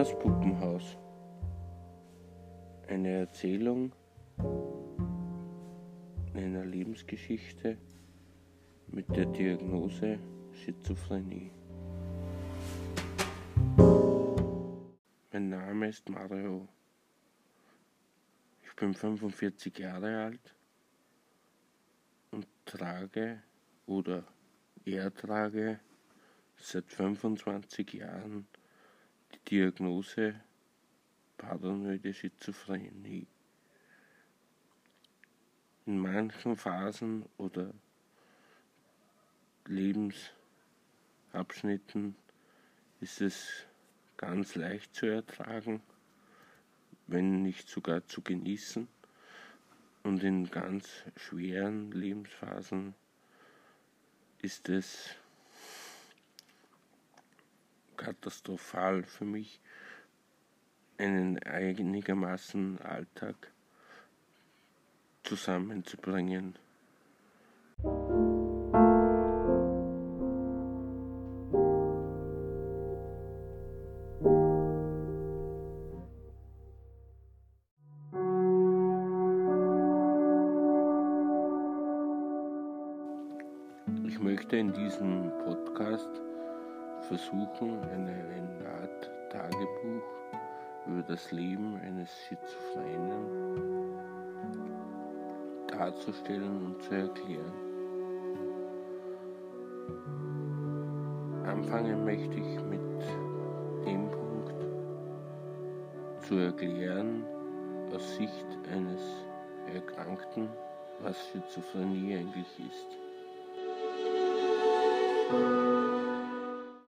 Das Puppenhaus. Eine Erzählung einer Lebensgeschichte mit der Diagnose Schizophrenie. Mein Name ist Mario. Ich bin 45 Jahre alt und trage oder ertrage seit 25 Jahren die Diagnose paranoide Schizophrenie. In manchen Phasen oder Lebensabschnitten ist es ganz leicht zu ertragen, wenn nicht sogar zu genießen. Und in ganz schweren Lebensphasen ist es katastrophal für mich, einen einigermaßen Alltag zusammenzubringen. Ich möchte in diesem Podcast versuchen, eine, eine Art Tagebuch über das Leben eines Schizophrenen darzustellen und zu erklären. Anfangen möchte ich mit dem Punkt zu erklären, aus Sicht eines Erkrankten, was Schizophrenie eigentlich ist.